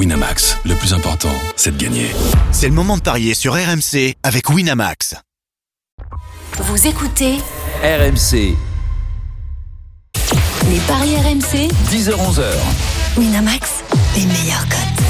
Winamax, le plus important, c'est de gagner. C'est le moment de parier sur RMC avec Winamax. Vous écoutez RMC, les paris RMC 10h-11h. Winamax, les meilleurs cotes.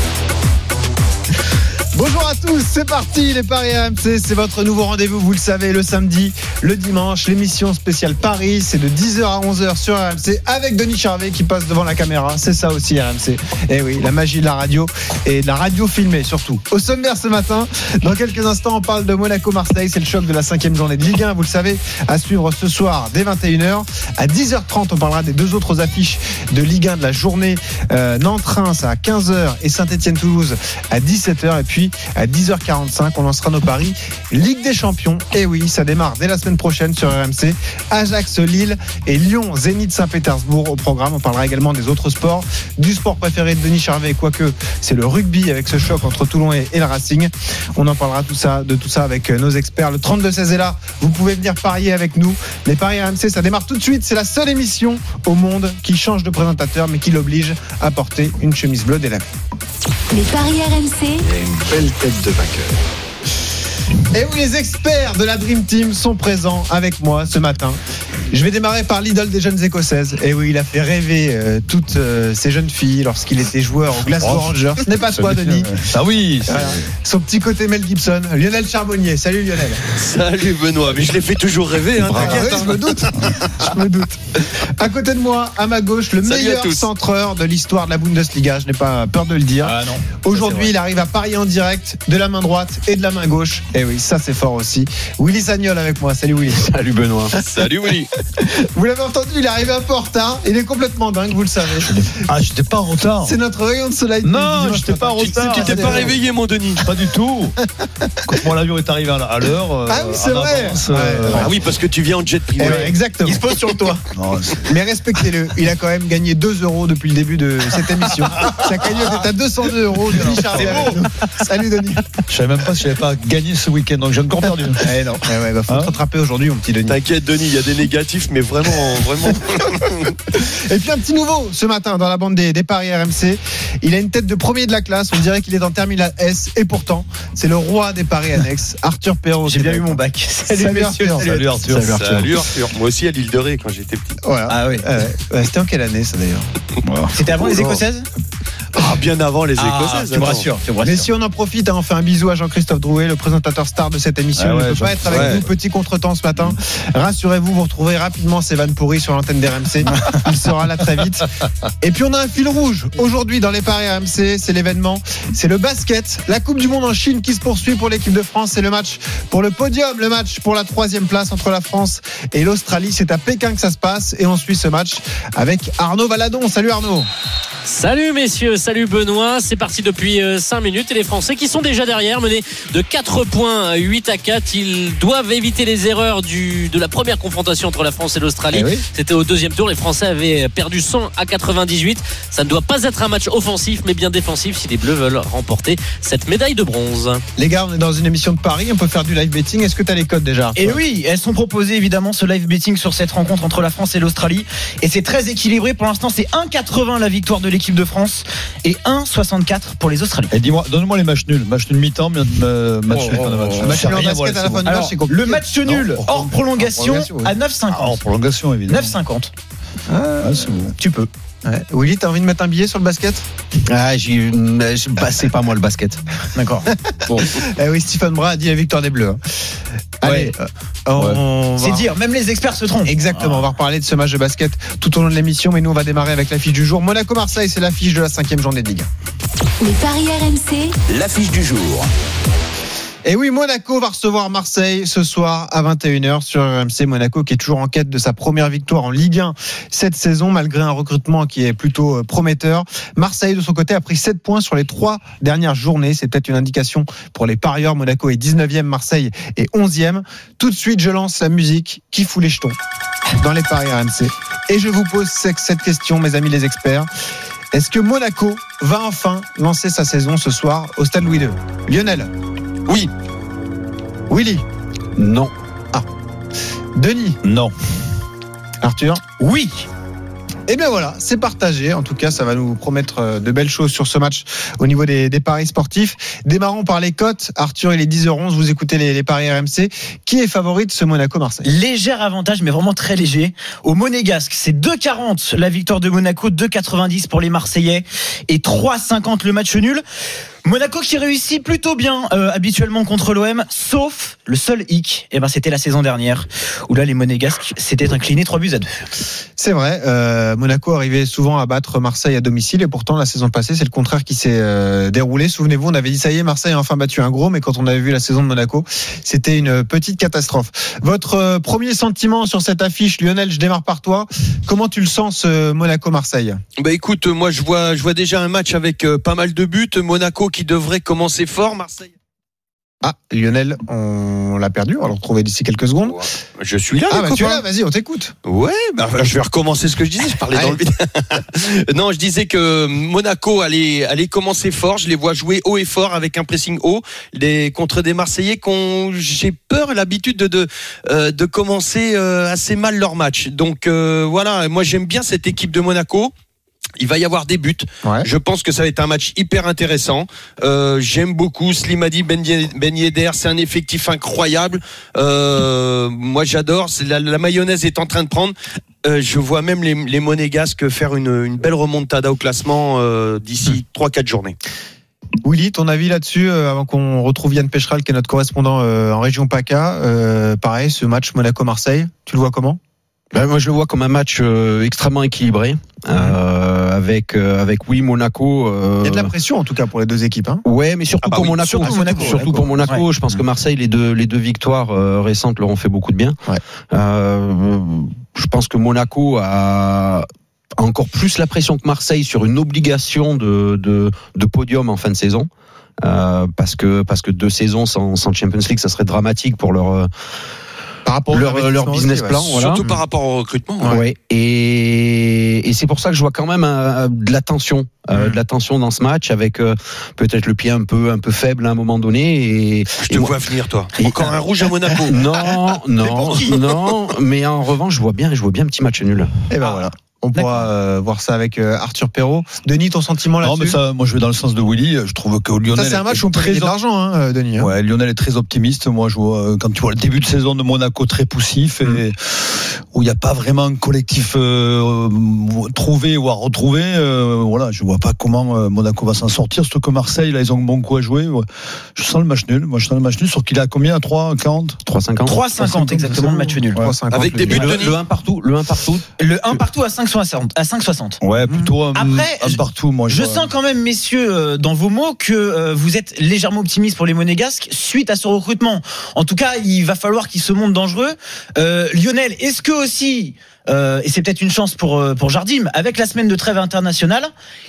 Bonjour à tous, c'est parti les Paris RMC, c'est votre nouveau rendez-vous, vous le savez, le samedi, le dimanche, l'émission spéciale Paris, c'est de 10h à 11h sur RMC avec Denis Charvet qui passe devant la caméra, c'est ça aussi RMC. Eh oui, la magie de la radio et de la radio filmée surtout. Au sommaire ce matin, dans quelques instants, on parle de Monaco-Marseille, c'est le choc de la cinquième journée de Ligue 1, vous le savez, à suivre ce soir dès 21h. À 10h30, on parlera des deux autres affiches de Ligue 1 de la journée, euh, Nantes-Reims à 15h et Saint-Etienne-Toulouse à 17h et puis à 10h45, on lancera nos paris Ligue des Champions. Et oui, ça démarre dès la semaine prochaine sur RMC. Ajax, Lille et Lyon, Zénith Saint-Pétersbourg au programme. On parlera également des autres sports, du sport préféré de Denis Charvet, quoique c'est le rugby avec ce choc entre Toulon et, et le Racing. On en parlera tout ça, de tout ça avec euh, nos experts. Le 32-16 est là. Vous pouvez venir parier avec nous. Les paris RMC, ça démarre tout de suite. C'est la seule émission au monde qui change de présentateur, mais qui l'oblige à porter une chemise bleue dès la Les paris RMC, Tête de vainqueur. Et oui, les experts de la Dream Team sont présents avec moi ce matin. Je vais démarrer par l'idole des jeunes écossaises. Et oui, il a fait rêver euh, toutes euh, ces jeunes filles lorsqu'il était joueur au Glasgow Oh, Rangers. Ce n'est pas toi, Denis. Ah oui, Voilà. Son petit côté Mel Gibson, Lionel Charbonnier. Salut Lionel. Salut Benoît, mais je l'ai fait toujours rêver. Hein, Ah t'inquiète, oui, hein. je me doute. Je me doute. À côté de moi, à ma gauche, le Salut meilleur centreur de l'histoire de la Bundesliga. Je n'ai pas peur de le dire. Ah non. Aujourd'hui, il arrive à parier en direct de la main droite et de la main gauche. Et oui, ça c'est fort aussi. Willy Sagnol avec moi. Salut Willy. Salut Benoît. Salut Willy. Vous l'avez entendu, il est arrivé un peu en retard. Il est complètement dingue, vous le savez. Ah, j'étais pas en retard. C'est notre rayon de soleil. Non, j'étais pas en retard. Tu t'es pas réveillé mon Denis Pas du tout. Quand mon avion est arrivé à l'heure. euh, Ah oui, c'est en vrai. avance, euh, Ah oui, parce que tu viens en jet privé. ouais, exactement. Il se pose sur le toit. non, c'est- Mais respectez-le, il a quand même gagné 2 euros depuis le début de cette émission. Sa cagnotte est à 202 euros. Denis Charvet. Salut Denis. Je savais même pas si j'avais pas gagné ce week-end, donc j'ai encore perdu. Eh non, eh ouais, bah, faut Hein te rattraper aujourd'hui, mon petit Denis. T'inquiète Denis, il y a des négatifs, mais vraiment, vraiment. Et puis un petit nouveau ce matin dans la bande des, des paris RMC. Il a une tête de premier de la classe. On dirait qu'il est en terminale S. Et pourtant, c'est le roi des paris annexes, Arthur Perrault. J'ai bien eu mon bac. Salut, Arthur. Salut Arthur. Salut Arthur. Moi aussi à l'île de Ré quand j'étais petit. Voilà. Ah oui. C'était en quelle année ça d'ailleurs? C'était avant les. Écossaises? Ah, bien avant les Ah, Écossaises. Tu me attends. rassures. Tu me Mais si on en profite, hein, on fait un bisou à Jean-Christophe Drouet, le présentateur star de cette émission. Ah il ne peut pas être avec ouais. nous. Petit contretemps ce matin. Rassurez-vous, vous retrouverez rapidement Sévan Pourri sur l'antenne d'RMC. il sera là très vite. Et puis on a un fil rouge. Aujourd'hui, dans les paris RMC, c'est l'événement. C'est le basket. La Coupe du Monde en Chine qui se poursuit pour l'équipe de France. C'est le match pour le podium, le match pour la troisième place entre la France et l'Australie. C'est à Pékin que ça se passe. Et on suit ce match avec Arnaud Valadon. Salut Arnaud. Salut messieurs, salut Benoît. C'est parti depuis 5 minutes et les Français qui sont déjà derrière, menés de 4 points, 8 à 4. Ils doivent éviter les erreurs du, de la première confrontation entre la France et l'Australie. Eh oui. C'était au deuxième tour. Les Français avaient perdu 100 à 98. Ça ne doit pas être un match offensif, mais bien défensif si les Bleus veulent remporter cette médaille de bronze. Les gars, on est dans une émission de paris. On peut faire du live betting. Est-ce que tu as les codes déjà Et oui, elles sont proposées évidemment ce live betting sur cette rencontre entre la France et l'Australie. Et c'est très équilibré. Pour l'instant, c'est 1,80 la victoire de l'équipe de France et 1,64 pour les Australiens. Et dis-moi, donne-moi les matchs nuls. Match nul mi-temps, mi- euh, match Oh, nul fin de match. match match, le match nul Non, hors prolongation prolongation, oui. à 9,50. Ah, en prolongation, évidemment. 9,50. Ah, c'est bon. Tu peux. Ouais. Willy, t'as envie de mettre un billet sur le basket? Ah, j'ai, bah, c'est pas moi le basket. D'accord. Eh oui, Stephen Bras a dit la victoire des Bleus. hein. Allez, euh, on va- C'est dire, même les experts se trompent. Exactement, on va reparler de ce match de basket tout au long de l'émission, mais nous on va démarrer avec l'affiche du jour. Monaco-Marseille, c'est l'affiche de la cinquième journée de Ligue. Les paris RMC, L'affiche du jour. Et oui, Monaco va recevoir Marseille ce soir à 21h sur RMC. Monaco qui est toujours en quête de sa première victoire en Ligue 1 cette saison, malgré un recrutement qui est plutôt euh, prometteur. Marseille, de son côté, a pris 7 points sur les trois dernières journées. C'est peut-être une indication pour les parieurs. Monaco est 19e, Marseille est 11e. Tout de suite, je lance la musique qui fout les jetons dans les paris RMC. Et je vous pose cette question, mes amis les experts. Est-ce que Monaco va enfin lancer sa saison ce soir au Stade Louis II Lionel Oui. Willy Non. Denis Non. Arthur Oui. Et bien voilà, c'est partagé. En tout cas, ça va nous promettre euh, de belles choses sur ce match au niveau des, des paris sportifs. Démarrons par les cotes. Arthur, il est 10h11. Vous écoutez les, les paris RMC. Qui est favori de ce Monaco-Marseille? Léger avantage, mais vraiment très léger. Au Monégasque, c'est 2,40 la victoire de Monaco, 2,90 pour les Marseillais et 3,50 le match nul. Monaco qui réussit plutôt bien euh, habituellement contre l'OM, sauf le seul hic, et ben c'était la saison dernière où là les Monégasques s'étaient inclinés 3 buts à 2. C'est vrai, euh, Monaco arrivait souvent à battre Marseille à domicile et pourtant la saison passée c'est le contraire qui s'est euh, déroulé. Souvenez-vous, on avait dit ça y est, Marseille a enfin battu un gros, mais quand on avait vu la saison de Monaco, c'était une petite catastrophe. Votre euh, premier sentiment sur cette affiche, Lionel, je démarre par toi. Comment tu le sens ce Monaco-Marseille? Bah écoute, moi je vois, je vois déjà un match avec euh, pas mal de buts. Monaco qui devrait commencer fort. Marseille. Ah, Lionel, on l'a perdu, on va le retrouver d'ici quelques secondes. Je suis là, Ah bah tu es là, vas-y, on t'écoute. Ouais, bah, je vais recommencer ce que je disais. Je parlais dans le vide. non, je disais que Monaco allait, allait commencer fort. Je les vois jouer haut et fort avec un pressing haut les, contre des Marseillais qu'on j'ai peur l'habitude de de, euh, de commencer euh, assez mal leur match. Donc euh, voilà, moi j'aime bien cette équipe de Monaco. Il va y avoir des buts. Ouais. Je pense que ça va être un match hyper intéressant. Euh, J'aime beaucoup Slimani Ben Ben Yedder. C'est un effectif incroyable. Euh, moi, j'adore. La, la mayonnaise est en train de prendre. Euh, je vois même les, les Monégasques faire une, une belle remontada au classement euh, d'ici 3-4 journées. Willy, ton avis là-dessus, euh, avant qu'on retrouve Yann Pécheral, qui est notre correspondant euh, en région PACA. Euh, pareil, ce match Monaco-Marseille, tu le vois comment? Ben, moi, je le vois comme un match euh, extrêmement équilibré, euh, avec euh, avec oui Monaco. euh, Il y a de la pression en tout cas pour les deux équipes. Hein. Ouais, mais surtout Ah bah pour oui, Monaco. surtout Monaco, Surtout Monaco. pour Monaco. Ouais. Je pense que Marseille, les deux les deux victoires euh, récentes leur ont fait beaucoup de bien. Ouais. Euh, je pense que Monaco a encore plus la pression que Marseille sur une obligation de de, de podium en fin de saison. Euh, parce que parce que deux saisons sans, sans Champions League, ça serait dramatique pour leur euh, Par rapport au leur, leur business plan. Voilà. Surtout par rapport au recrutement. Ouais. Et, et c'est pour ça que je vois quand même un- de la tension, euh, Mm. de la tension dans ce match, avec euh, peut-être le pied un peu un peu faible à un moment donné. Et, Je te et moi- vois venir, toi. Encore un rouge à Monaco. non, non, non. Mais en revanche, je vois bien, je vois bien un petit match nul. Et ben voilà. On pourra euh, voir ça avec euh, Arthur Perrault. Denis, ton sentiment Non, mais là-dessus ça, moi je vais dans le sens de Willy. Je trouve que Lionel. Ça, c'est un match est où on peut gagner de l'argent, hein, euh, Denis. hein. Ouais, Lionel est très optimiste. Moi, je vois, quand tu vois le début de saison de Monaco très poussif et Mm. où il n'y a pas vraiment un collectif euh, trouvé ou à retrouver, euh, voilà, je vois pas comment euh, Monaco va s'en sortir. Surtout que Marseille, là, ils ont un bon coup à jouer. Ouais. Je sens le match nul. Moi, je sens le match nul. Sur qu'il a combien? 3, 40 3,50. 3,50 exactement le match nul. 3,50, Avec le des buts Denis. Le, Denis le 1 partout, le 1 partout. Le 1 partout à 5,60. À 5,60. Ouais, plutôt un, Après, un partout. Moi, Je sens quand même, messieurs, euh, dans vos mots, que euh, vous êtes légèrement optimiste pour les Monégasques suite à ce recrutement. En tout cas, il va falloir qu'ils se montrent dangereux. Euh, Lionel, est-ce que aussi, euh, et c'est peut-être une chance pour euh, pour Jardim, avec la semaine de trêve internationale,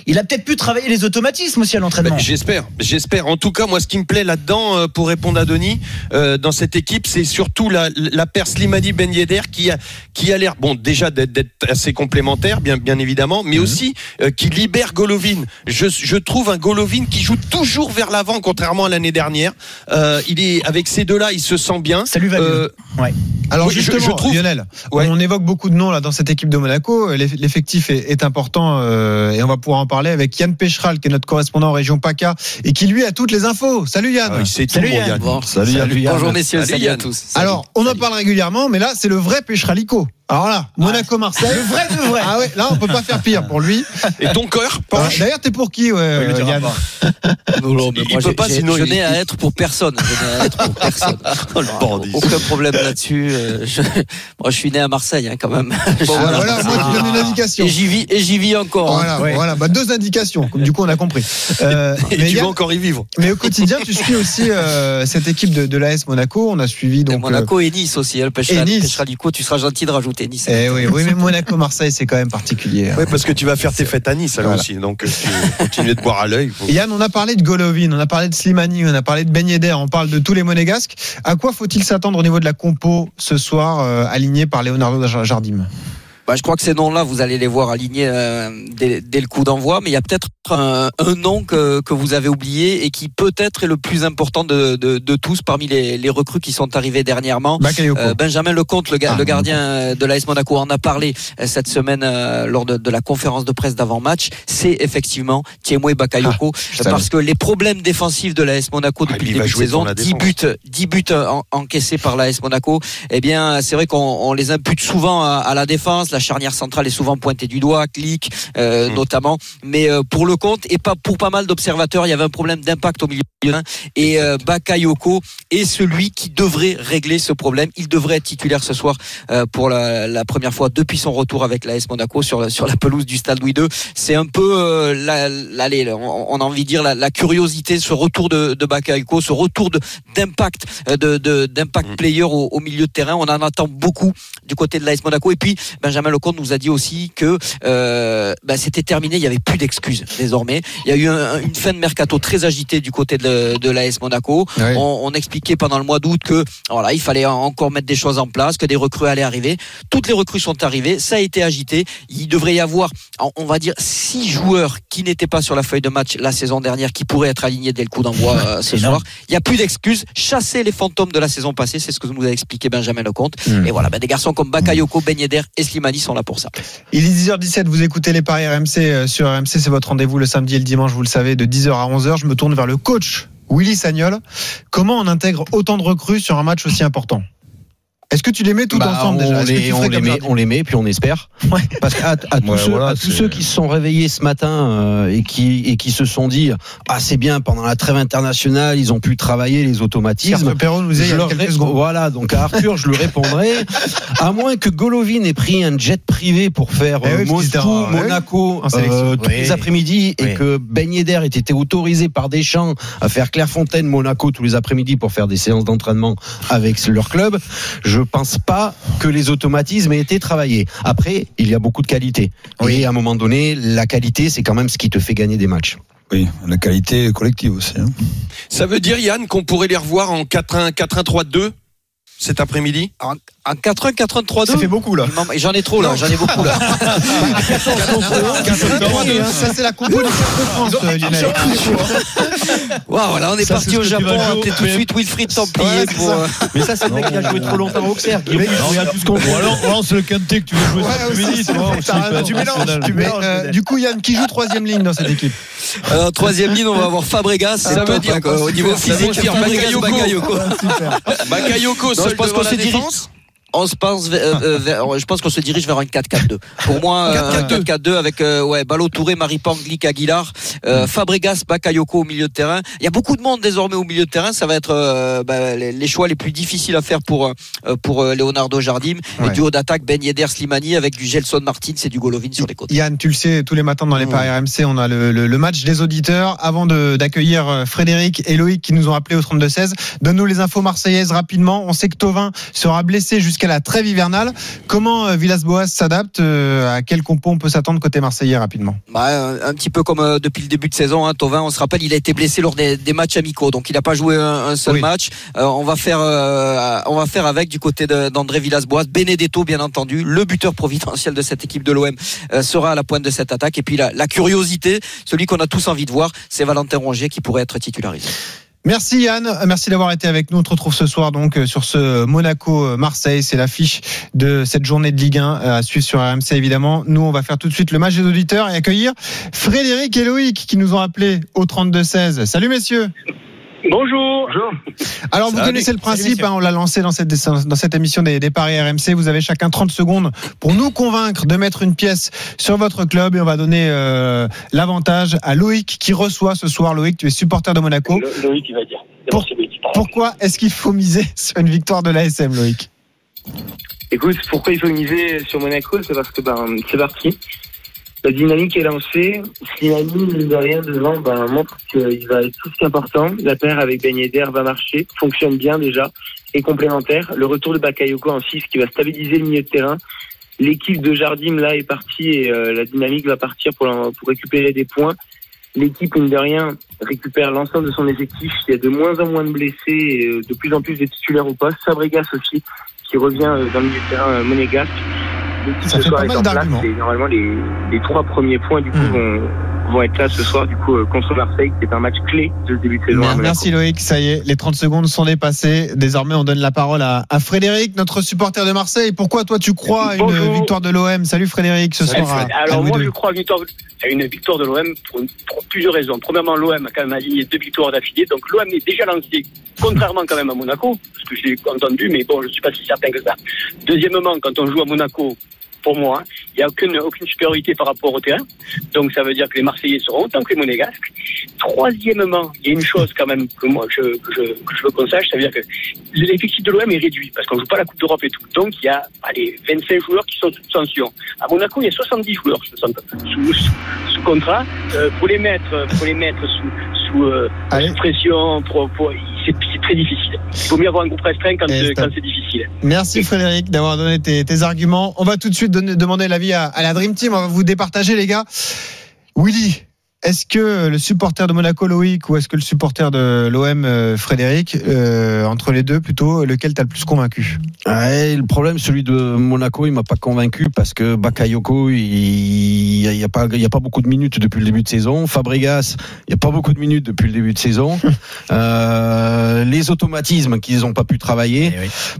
il a peut-être pu travailler les automatismes aussi à l'entraînement. Ben, J'espère, j'espère. En tout cas, moi, ce qui me plaît là-dedans, euh, pour répondre à Denis, euh, dans cette équipe, c'est surtout la, la paire Slimani Ben Yedder qui a, qui a l'air, bon, déjà d'être d'être assez complémentaire, bien, bien évidemment, mais aussi euh, qui libère Golovin. Je, je trouve un Golovin qui joue toujours vers l'avant, contrairement à l'année dernière. Euh, il est avec ces deux-là, il se sent bien. Ça lui va Euh, mieux. Alors Oui, je- justement, je trouve- Lionel, Ouais. on évoque beaucoup de noms là dans cette équipe de Monaco. L'eff- L'effectif est, est important euh, et on va pouvoir en parler avec Yann Pécheral, qui est notre correspondant en région PACA et qui lui a toutes les infos. Salut Yann. Ah, il sait tout, Salut, Yann. Yann. Bon. Salut, Yann. Bonjour messieurs, Salut, salut, à Yann. tous. Salut. Alors, on en parle régulièrement, mais là, c'est le vrai Pécheralico. Alors là, Monaco-Marseille. Le vrai de vrai. Ah ouais, là, on peut pas faire pire pour lui. Et ton cœur Ah, penche. D'ailleurs, t'es pour qui, ouais, Il Yann. Non, non, peut pas, sinon je il- n'ai à être pour personne. Je n'ai à être pour personne. Le bandit. Aucun problème là-dessus. euh, je- Moi, je suis né à Marseille, hein, quand même. Bon, voilà, voilà, moi, tu donnes une indication. Et j'y vis, et j'y vis encore. hein. Voilà, voilà, bah, deux indications. Du coup, on a compris. Euh, Et mais, tu Yann, vas encore y vivre. mais au quotidien, tu suis aussi euh, cette équipe de, de l'AS Monaco. On a suivi Et donc. Monaco et Nice aussi. hein, Et Nice. Tu seras gentil de rajouter Nice. eh oui, oui, mais Monaco-Marseille, c'est quand même particulier. hein. Oui, parce que tu vas faire tes fêtes à Nice, alors Voilà. aussi. Donc, euh, tu continues de boire à l'œil. faut- Yann, on a parlé de Golovin, on a parlé de Slimani, on a parlé de Ben Yedder, on parle de tous les monégasques. À quoi faut-il s'attendre au niveau de la compo ce soir, euh, alignée par Leonardo Jardim Bah, je crois que ces noms-là, vous allez les voir alignés euh, dès, dès le coup d'envoi, mais il y a peut-être un, un nom que, que vous avez oublié et qui peut-être est le plus important de, de, de tous parmi les, les recrues qui sont arrivés dernièrement. Bakayoko. Euh, Benjamin Lecomte, le, Ah, le gardien de l'AS Monaco, en a parlé euh, cette semaine euh, lors de, de la conférence de presse d'avant-match. C'est effectivement Thiemoué Bakayoko, savais. parce que les problèmes défensifs de l'AS Monaco Ah, depuis il le début de saison, pour la 10 défense. buts, 10 buts en- encaissés par l'AS Monaco, eh bien, c'est vrai qu'on on les impute souvent à, à la défense. La charnière centrale est souvent pointée du doigt, clic euh, Mm. notamment. Mais euh, pour le compte et pas pour pas mal d'observateurs, il y avait un problème d'impact au milieu. de terrain. Et euh, Bakayoko est celui qui devrait régler ce problème. Il devrait être titulaire ce soir pour la, la première fois depuis son retour avec l'AS Monaco sur la, sur la pelouse du Stade Louis II. C'est un peu la, on, on a envie de dire la, curiosité, ce retour de, de Bakayoko, ce retour de d'impact euh, de, de- d'impact Mm. player au, au milieu de terrain. On en attend beaucoup du côté de l'AS Monaco. Et puis Benjamin Lecomte nous a dit aussi que euh, bah, c'était terminé. Il n'y avait plus d'excuses désormais. Il y a eu un- une fin de mercato très agitée du côté de, de l'AS Monaco. Ouais. On, on expliquait pendant le mois d'août que voilà, il fallait encore mettre des choses en place, que des recrues allaient arriver. Toutes les recrues sont arrivées. Ça a été agité. Il devrait y avoir, on va dire, six joueurs qui n'étaient pas sur la feuille de match la saison dernière, qui pourraient être alignés dès le coup d'envoi euh, ce soir. Il n'y a plus d'excuses. Chasser les fantômes de la saison passée, c'est ce que nous a expliqué Benjamin Lecomte. Hmm. Et voilà, ben, des garçons comme Bakayoko, Ben Yedder et Slimani sont là pour ça. Il est 10h17, vous écoutez les paris RMC euh, sur RMC, c'est votre rendez-vous le samedi et le dimanche, vous le savez, de 10h à 11h. Je me tourne vers le coach Willy Sagnol. Comment on intègre autant de recrues sur un match aussi important? Est-ce que tu les mets tout Bah, ensemble on, déjà les, on, les met, on les met, puis on espère. Ouais. Parce qu'à à tous, Ouais, ceux, voilà, à tous c'est- ceux qui se sont réveillés ce matin euh, et, qui, et qui se sont dit Ah, c'est bien, pendant la trêve internationale, ils ont pu travailler les automatismes. Perrault nous y Je a leur quelques ré- secondes. Voilà, donc à Arthur, je lui répondrai. À moins que Golovin ait pris un jet privé pour faire Eh euh, oui, Moscou, Monaco euh, tous Oui. les après-midi et que Ben Yedder ait été autorisé par Deschamps à faire Clairefontaine, Monaco tous les après-midi pour faire des séances d'entraînement avec leur club, je pense pas que les automatismes aient été travaillés. Après, il y a beaucoup de qualité. Et à un moment donné, la qualité, c'est quand même ce qui te fait gagner des matchs. Oui, la qualité collective aussi. hein. Ça veut dire, Yann, qu'on pourrait les revoir en 4-1, 4-1-3-2 cet après-midi? En, en 4-1, 4-1, 3-2 Ça fait beaucoup là. J'en ai trop là, j'en ai beaucoup là. Ça c'est la compo de France, Lionel. Waouh, voilà, on est Ça, parti au Japon, appelé tout de suite Wilfried Templier Ouais, pour. ça. euh, Mais ça, c'est le mec qui a joué trop longtemps au Auxerre. Guillaume, il regarde tout ce qu'on Ou alors, c'est le Kanté que tu veux jouer tu mélanges. Euh, du coup, Yann, qui joue troisième ligne dans cette équipe Alors, euh, troisième ligne, on va avoir Fabregas. Ça C'est veut dire hein, quoi Au niveau Ça physique, dire Fabregas, Bakayoko. Bakayoko. Seul devant la défense On se pense, euh, euh, vers- je pense qu'on se dirige vers un 4-4-2. Pour moi, euh, un 4-4-2 avec euh, ouais, Ballot Touré, Maripang, Glick, Aguilar, euh, Fabregas, Bakayoko au milieu de terrain. Il y a beaucoup de monde désormais au milieu de terrain. Ça va être euh, bah, les, les choix les plus difficiles à faire pour euh, pour euh, Leonardo Jardim. Ouais. Et du haut d'attaque, Ben Yedder, Slimani avec du Gelson Martins et du Golovin sur les côtés. Yann, tu le sais, tous les matins dans les paris RMC, on a le, le- le match des auditeurs. Avant de- d'accueillir euh, Frédéric et Loïc qui nous ont appelé au 32-16, donne-nous les infos marseillaises rapidement. On sait que Tovin sera blessé jusqu'à la trêve hivernale. Comment euh, Villas-Boas s'adapte euh, À quel compo on peut s'attendre côté marseillais rapidement? Bah, un, un petit peu comme euh, depuis le début de saison, hein, Tovin, on se rappelle, il a été blessé lors des, des matchs amicaux, donc il n'a pas joué un, un seul Oui. match. Euh, on va faire, euh, on va faire avec du côté d'André Villas-Boas, Benedetto bien entendu, le buteur providentiel de cette équipe de l'OM euh, sera à la pointe de cette attaque. Et puis la, la curiosité, celui qu'on a tous envie de voir, c'est Valentin Rongier qui pourrait être titularisé. Merci Yann, merci d'avoir été avec nous. On te retrouve ce soir donc euh, sur ce Monaco-Marseille. C'est l'affiche de cette journée de Ligue 1 euh, à suivre sur RMC évidemment. Nous, on va faire tout de suite le match des auditeurs et accueillir Frédéric et qui nous ont appelés au 32-16. Salut messieurs Bonjour. Alors vous Salut. connaissez le principe, hein, on l'a lancé dans cette, dans cette émission des, des paris RMC. Vous avez chacun 30 secondes pour nous convaincre de mettre une pièce sur votre club et on va donner euh, l'avantage à Loïc qui reçoit ce soir. Loïc, tu es supporter de Monaco. Loïc, il va dire. Pour-. Pourquoi est-ce qu'il faut miser sur une victoire de l'ASM, Loïc? Écoute, pourquoi il faut miser sur Monaco? C'est parce que ben, c'est parti. La dynamique est lancée. Mine de rien, devant, ben, montre qu'il va être plus qu'important. La paire avec Ben va marcher, fonctionne bien déjà, et complémentaire. Le retour de Bakayoko en 6 qui va stabiliser le milieu de terrain. L'équipe de Jardim, là, est partie et euh, la dynamique va partir pour, récupérer des points. L'équipe, mine de rien, récupère l'ensemble de son effectif. Il y a de moins en moins de blessés et euh, de plus en plus de titulaires au poste. Fabregas aussi, qui revient euh, dans le milieu de terrain monégasque. L'équipe pas est mal en place et normalement les, les trois premiers points du coup Hmm. vont, vont être là ce soir du coup euh, contre Marseille. C'est un match clé de ce début de saison. Merci Loïc, ça y est, les 30 secondes sont dépassées. Désormais, on donne la parole à, à Frédéric, notre supporter de Marseille. Pourquoi toi tu crois à une victoire de l'OM Salut Frédéric, ce soir. à Alors moi je crois à une victoire, à une victoire de l'OM pour, plusieurs raisons. Premièrement, l'OM a quand même aligné deux victoires d'affilée, donc l'OM est déjà lancé, contrairement quand même à Monaco, parce que j'ai entendu, mais bon, je suis pas si certain que ça. Deuxièmement, quand on joue à Monaco, pour moi, il n'y a aucune, aucune supériorité par rapport au terrain, donc ça veut dire que les Marseillais seront autant que les Monégasques. Troisièmement, il y a une chose quand même que moi je, que je, que je veux qu'on sache, ça veut dire que l'effectif de l'OM est réduit parce qu'on joue pas la Coupe d'Europe et tout. Donc il y a allez, 25 joueurs qui sont sous sanction. À Monaco, il y a 70 joueurs sous, sous, sous- contrat. Euh, pour les mettre, pour les mettre sous, sous, euh, sous pression, pour, pour- très difficile. Il vaut mieux avoir un groupe restreint quand, euh, c'est difficile. Merci Frédéric d'avoir donné tes, tes arguments. On va tout de suite donner- demander l'avis à, à la Dream Team. On va vous départager les gars. Willy, est-ce que le supporter de Monaco Loïc ou est-ce que le supporter de l'OM euh, Frédéric, euh, entre les deux plutôt, lequel t'as le plus convaincu? Ouais, le problème, celui de Monaco, il m'a pas convaincu parce que Bakayoko, il n'y a, il y a pas, il y a pas beaucoup de minutes depuis le début de saison. Fabregas, il n'y a pas beaucoup de minutes depuis le début de saison. Euh, les automatismes qu'ils n'ont pas pu travailler,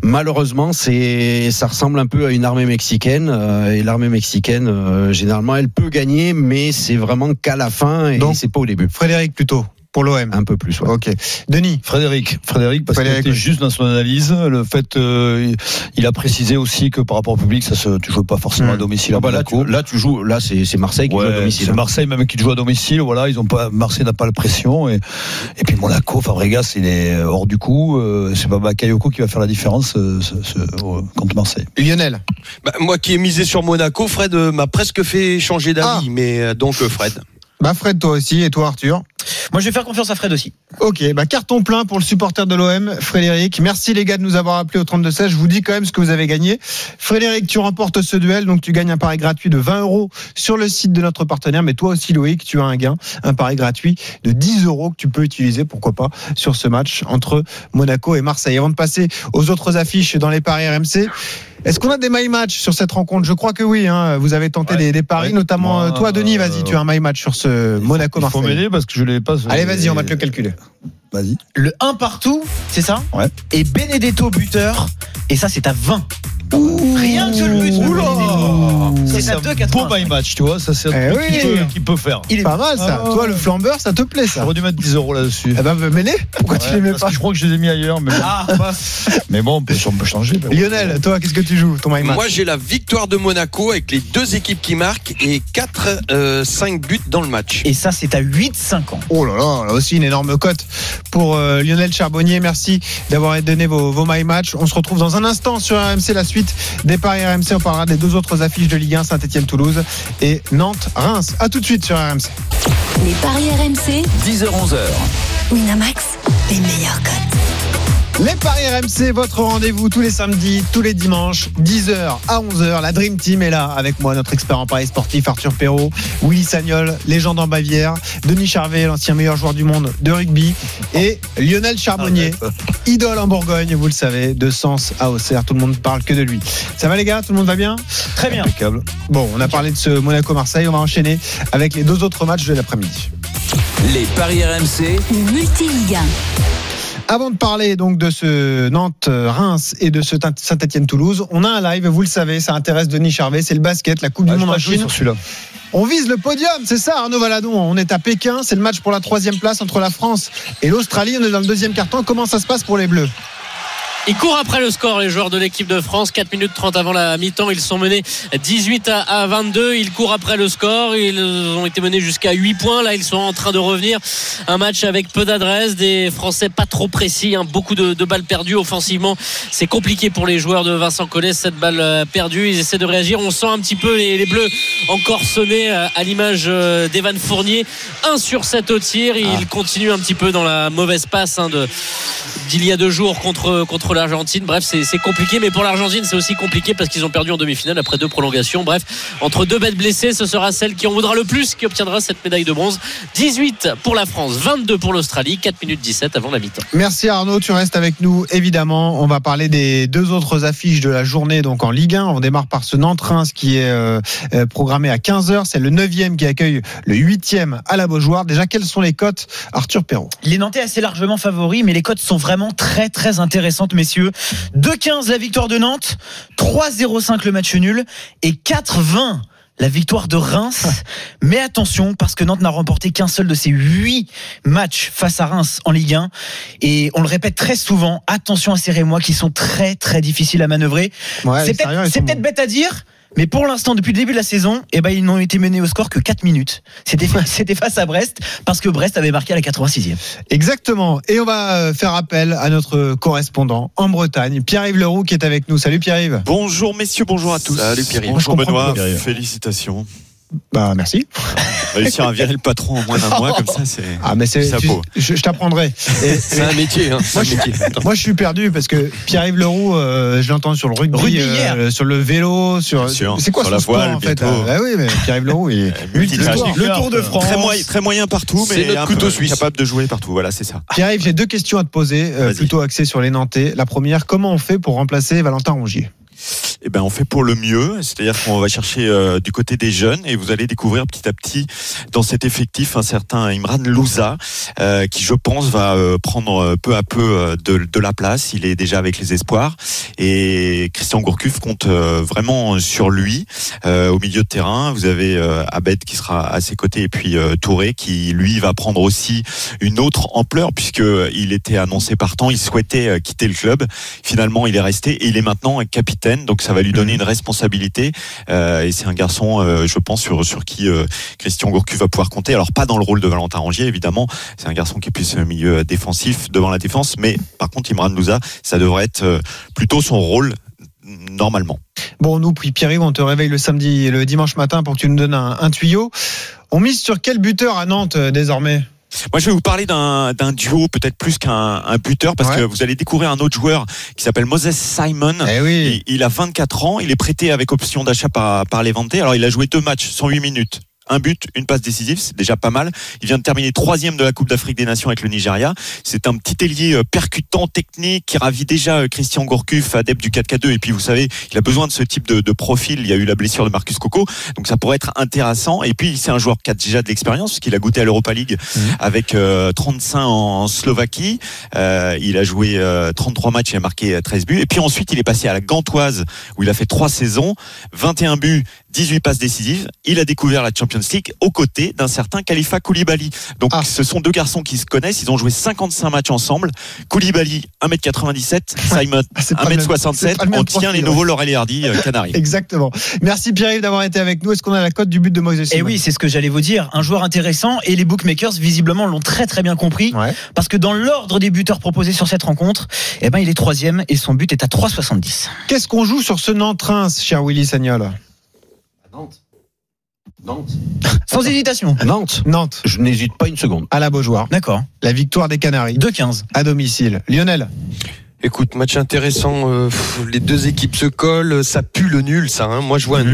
malheureusement, c'est, ça ressemble un peu à une armée mexicaine. euh, et l'armée mexicaine, euh, généralement, elle peut gagner, mais c'est vraiment qu'à la fin et Donc, c'est pas au début. Frédéric plutôt, pour l'OM. Un peu plus, ouais. Ok. Denis Frédéric, Frédéric, parce qu'il Frédéric, était oui. juste dans son analyse. Le fait, euh, il a précisé aussi que par rapport au public, ça se, tu joues pas forcément Hmm. à domicile à Ah bah là, tu, là, tu joues, là, c'est, c'est Marseille qui joue à domicile. c'est. Marseille même qui joue à domicile. Voilà, ils ont pas, Marseille n'a pas la pression et, et puis Monaco, Fabregas, il est hors du coup. euh, c'est pas Bakayoko qui va faire la différence euh, ce- ce- contre Marseille. Lionel Bah, moi qui ai misé sur Monaco, Fred m'a presque fait changer d'avis, Ah. mais donc Fred. Bah Fred toi aussi et toi Arthur Moi, je vais faire confiance à Fred aussi. Ok, bah carton plein pour le supporter de l'OM, Frédéric. Merci les gars de nous avoir appelés au 32-16. Je vous dis quand même ce que vous avez gagné. Frédéric, tu remportes ce duel, donc tu gagnes un pari gratuit de 20 euros sur le site de notre partenaire. Mais toi aussi, Loïc, tu as un gain, un pari gratuit de 10 euros que tu peux utiliser, pourquoi pas, sur ce match entre Monaco et Marseille. Avant de passer aux autres affiches dans les paris RMC. Est-ce qu'on a des my match sur cette rencontre? Je crois que oui. Hein. Vous avez tenté Ouais. des, des paris, Ouais. notamment Moi, euh, toi, Denis. Vas-y, euh, tu as un my match sur ce Il faut m'aider parce que je l'ai pas. Allez, vas-y, on va te le calculer. Vas-y. Le 1 partout, c'est ça? Ouais. Et Benedetto buteur. Et ça, c'est à 20. Rien que le but Oula C'est c'est à un 2,80. beau my match, tu vois. Ça, c'est un Eh truc oui. qui, peut, faire. Il est Pas mal ça. Ah, Toi, le flambeur, ça te plaît ça J'aurais dû mettre 10 euros là-dessus. Eh ben, mêlé Pourquoi tu les mets pas Je crois que je les ai mis ailleurs. Mais bon, Ah, mais bon on, peut, changer. Lionel, toi, qu'est-ce que tu joues ton my match Moi j'ai la victoire de Monaco avec les deux équipes qui marquent et 4 5 buts dans le match. Et ça, c'est à 8,50. Oh là là, là aussi une énorme cote pour euh, Lionel Charbonnier. Merci d'avoir donné vos, vos my match. On se retrouve dans un instant sur RMC, la suite des paris RMC. On parlera des deux autres affiches de Ligue 1, Saint-Etienne-Toulouse et Nantes-Reims. À tout de suite sur RMC. Les paris RMC, 10h-11h. Winamax, les meilleurs cotes. Les Paris RMC, votre rendez-vous tous les samedis, tous les dimanches, 10h à 11h. La Dream Team est là avec moi, notre expert en Paris sportif Arthur Perrault, Willy Sagnol, légende en Bavière, Denis Charvet, l'ancien meilleur joueur du monde de rugby, et Lionel Charbonnier, idole en Bourgogne, vous le savez, de Sens à Auxerre. Tout le monde parle que de lui. Ça va les gars? Tout le monde va bien? Très bien. Impeccable. Bon, on a parlé de ce Monaco-Marseille, on va enchaîner avec les deux autres matchs de l'après-midi. Les paris RMC. Le multi-Ligue 1. Avant de parler donc de ce Nantes-Reims et de ce Saint-Etienne-Toulouse, on a un live, vous le savez, ça intéresse Denis Charvet, c'est le basket, la Coupe Ah, du Monde en Chine. sur. On vise le podium, c'est ça Arnaud Valadon. On est à Pékin, c'est le match pour la troisième place entre la France et l'Australie. On est dans le deuxième carton. Comment ça se passe pour les Bleus? Ils courent après le score, les joueurs de l'équipe de France. 4 minutes 30 avant la mi-temps. Ils sont menés 18 à- à 22. Ils courent après le score. Ils ont été menés jusqu'à 8 points. Là, ils sont en train de revenir. Un match avec peu d'adresse. Des Français pas trop précis. hein. Beaucoup de, de balles perdues offensivement. C'est compliqué pour les joueurs de Vincent Collet. Cette balle euh, perdue. Ils essaient de réagir. On sent un petit peu les, les Bleus encore sonnés euh, à l'image euh, d'Evan Fournier. 1 sur 7 au tir. Il continue un petit peu dans la mauvaise passe hein, d'il y a deux jours contre, contre contre l'Argentine. Bref, c'est compliqué, mais pour l'Argentine, c'est aussi compliqué parce qu'ils ont perdu en demi-finale après deux prolongations. Bref, entre deux bêtes blessées, ce sera celle qui en voudra le plus qui obtiendra cette médaille de bronze. 18 pour la France, 22 pour l'Australie, 4 minutes 17 avant la mi-temps. Merci Arnaud, tu restes avec nous évidemment. On va parler des deux autres affiches de la journée donc en Ligue 1. On démarre par ce Nantes-Reims qui est euh, euh, programmé à 15h. C'est le 9e qui accueille le 8e à la Beaujoire. Déjà, quelles sont les cotes Arthur Perrault? Les Nantais assez largement favoris, mais les cotes sont vraiment très très intéressantes, messieurs. 2-15 la victoire de Nantes, 3-0-5 le match nul et 4-20 la victoire de Reims. Mais attention, parce que Nantes n'a remporté qu'un seul de ses huit matchs face à Reims en Ligue 1. Et on le répète très souvent, attention à ces Rémois qui sont très très difficiles à manœuvrer. Ouais, c'est peut-être bête à dire. Mais pour l'instant, depuis le début de la saison, eh ben, ils n'ont été menés au score que 4 minutes. C'était, c'était face à Brest, parce que Brest avait marqué à la 86e. Exactement. Et on va euh, faire appel à notre correspondant en Bretagne, Pierre-Yves Leroux, qui est avec nous. Salut Pierre-Yves. Bonjour messieurs, bonjour à tous. Salut Pierre-Yves. Bonjour Benoît, félicitations. Bah merci. Réussir à virer le patron en moins d'un mois comme ça, c'est. Ah mais c'est, je, je t'apprendrai. C'est un métier. Hein, un Moi, je, métier. Attends. moi, je suis perdu parce que Pierre-Yves Leroux, euh, je l'entends sur le rugby, Rugby euh, sur le vélo, sur. C'est quoi Sur la sport voile, en fait. Ah oui, mais Pierre-Yves Leroux, il est. Le Tour de France. Très moyen, très moyen partout, mais notre un couteau peu suisse. capable de jouer partout. Voilà, c'est ça. Pierre-Yves, j'ai deux questions à te poser, euh, plutôt axées sur les Nantais. La première, comment on fait pour remplacer Valentin Rongier? Eh ben, on fait pour le mieux, c'est-à-dire qu'on va chercher euh, du côté des jeunes et vous allez découvrir petit à petit dans cet effectif un certain Imran Louza euh, qui, je pense, va euh, prendre peu à peu de, la place. Il est déjà avec les espoirs et Christian Gourcuff compte vraiment sur lui au milieu de terrain. Vous avez Abed qui sera à ses côtés et puis Touré qui, lui, va prendre aussi une autre ampleur puisque il était annoncé partant. Il souhaitait quitter le club. Finalement, il est resté et il est maintenant capitaine. Donc, ça va lui donner une responsabilité. Euh, et c'est un garçon, euh, je pense, sur, sur qui euh, Christian Gourcuff va pouvoir compter. Alors, pas dans le rôle de Valentin Rangier, évidemment. C'est un garçon qui est plus milieu défensif, devant la défense. Mais par contre, Imran Louza, ça devrait être plutôt son rôle normalement. Bon, nous, puis Pierre-Yves, on te réveille le samedi et le dimanche matin pour que tu nous donnes un, un tuyau. On mise sur quel buteur à Nantes désormais? Moi, je vais vous parler d'un d'un duo, peut-être plus qu'un un buteur, parce Ouais. que vous allez découvrir un autre joueur qui s'appelle Moses Simon. Eh oui. Il, il a 24 ans, il est prêté avec option d'achat par, par Levante. Alors, il a joué deux matchs, 108 minutes. Un but, une passe décisive, c'est déjà pas mal. Il vient de terminer troisième de la Coupe d'Afrique des Nations avec le Nigeria. C'est un petit ailier euh, percutant, technique, qui ravit déjà euh, Christian Gourcuff, adepte du 4K2. Et puis, vous savez, il a besoin de ce type de, de profil. Il y a eu la blessure de Marcus Coco, donc ça pourrait être intéressant. Et puis, c'est un joueur qui a déjà de l'expérience, parce qu'il a goûté à l'Europa League avec euh, 35 en, en Slovaquie. Euh, il a joué euh, 33 matchs, il a marqué euh, 13 buts. Et puis ensuite, il est passé à la Gantoise, où il a fait trois saisons, 21 buts, 18 passes décisives. Il a découvert la Champions League aux côtés d'un certain Khalifa Koulibaly. Donc, Ah. ce sont deux garçons qui se connaissent. Ils ont joué 55 matchs ensemble. Koulibaly, 1m97. Simon, Ah, le c'est 1m67. pas le même On tient profil, les ouais. nouveaux Laurel et Hardy, euh, Canaries. Exactement. Merci Pierre-Yves d'avoir été avec nous. Est-ce qu'on a la cote du but de Moïse Et Simon Eh oui, c'est ce que j'allais vous dire. Un joueur intéressant et les bookmakers visiblement l'ont très très bien compris Ouais. parce que dans l'ordre des buteurs proposés sur cette rencontre, eh ben il est troisième et son but est à 3,70. Qu'est-ce qu'on joue sur ce Nantes-Reims, cher Willy Sagnol? Sans hésitation. Nantes, Nantes, je n'hésite pas une seconde. à la Beaujoire. D'accord. La victoire des Canaries 2,15. à domicile. Lionel Écoute, match intéressant. euh, pff, les deux équipes se collent. Ça pue le nul, ça. hein. Moi, je vois un Mhm.